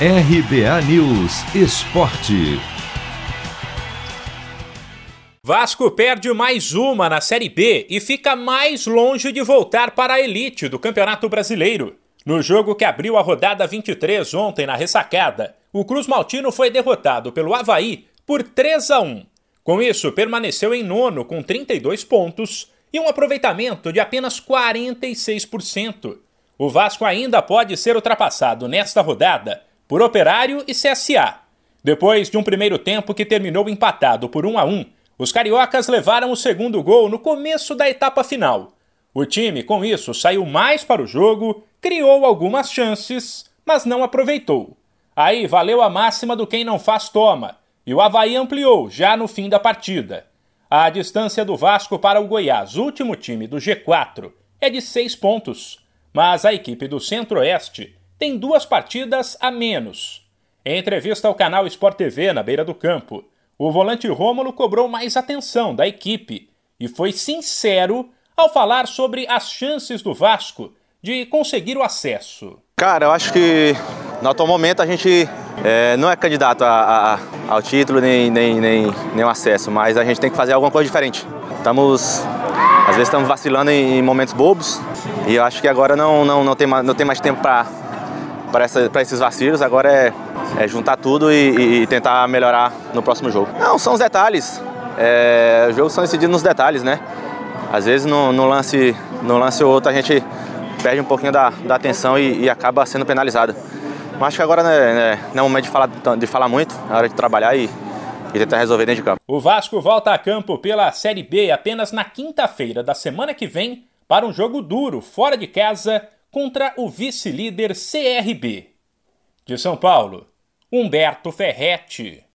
RBA News Esporte. Vasco perde mais uma na Série B e fica mais longe de voltar para a elite do Campeonato Brasileiro. No jogo que abriu a rodada 23 ontem na ressacada, o Cruz Maltino foi derrotado pelo Havaí por 3 a 1. Com isso, permaneceu em nono com 32 pontos e um aproveitamento de apenas 46%. O Vasco ainda pode ser ultrapassado nesta rodada por Operário e CSA. Depois de um primeiro tempo que terminou empatado por 1 a 1, os cariocas levaram o segundo gol no começo da etapa final. O time, com isso, saiu mais para o jogo, criou algumas chances, mas não aproveitou. Aí valeu a máxima do quem não faz toma, e o Havaí ampliou já no fim da partida. A distância do Vasco para o Goiás, último time do G4, é de seis pontos, mas a equipe do Centro-Oeste tem duas partidas a menos. Em entrevista ao canal Sport TV na beira do campo, o volante Rômulo cobrou mais atenção da equipe e foi sincero ao falar sobre as chances do Vasco de conseguir o acesso. Cara, eu acho que no atual momento a gente é, não é candidato a, a, ao título nem, nem, nem, nem acesso, mas a gente tem que fazer alguma coisa diferente. Estamos, às vezes estamos vacilando em, em momentos bobos e eu acho que agora não, não, não, tem, não tem mais tempo para para esses vacilos, agora é, é juntar tudo e, e, tentar melhorar no próximo jogo. Não, são os detalhes. É, os jogos são decididos nos detalhes, né? Às vezes no, no, lance, no lance ou outro a gente perde um pouquinho da, da atenção e, e acaba sendo penalizado. Mas acho que agora né, né, não é o momento de falar, de falar muito, é hora de trabalhar e, e tentar resolver dentro de campo. O Vasco volta a campo pela Série B apenas na quinta-feira da semana que vem para um jogo duro, fora de casa, contra o vice-líder CRB. De São Paulo, Humberto Ferretti.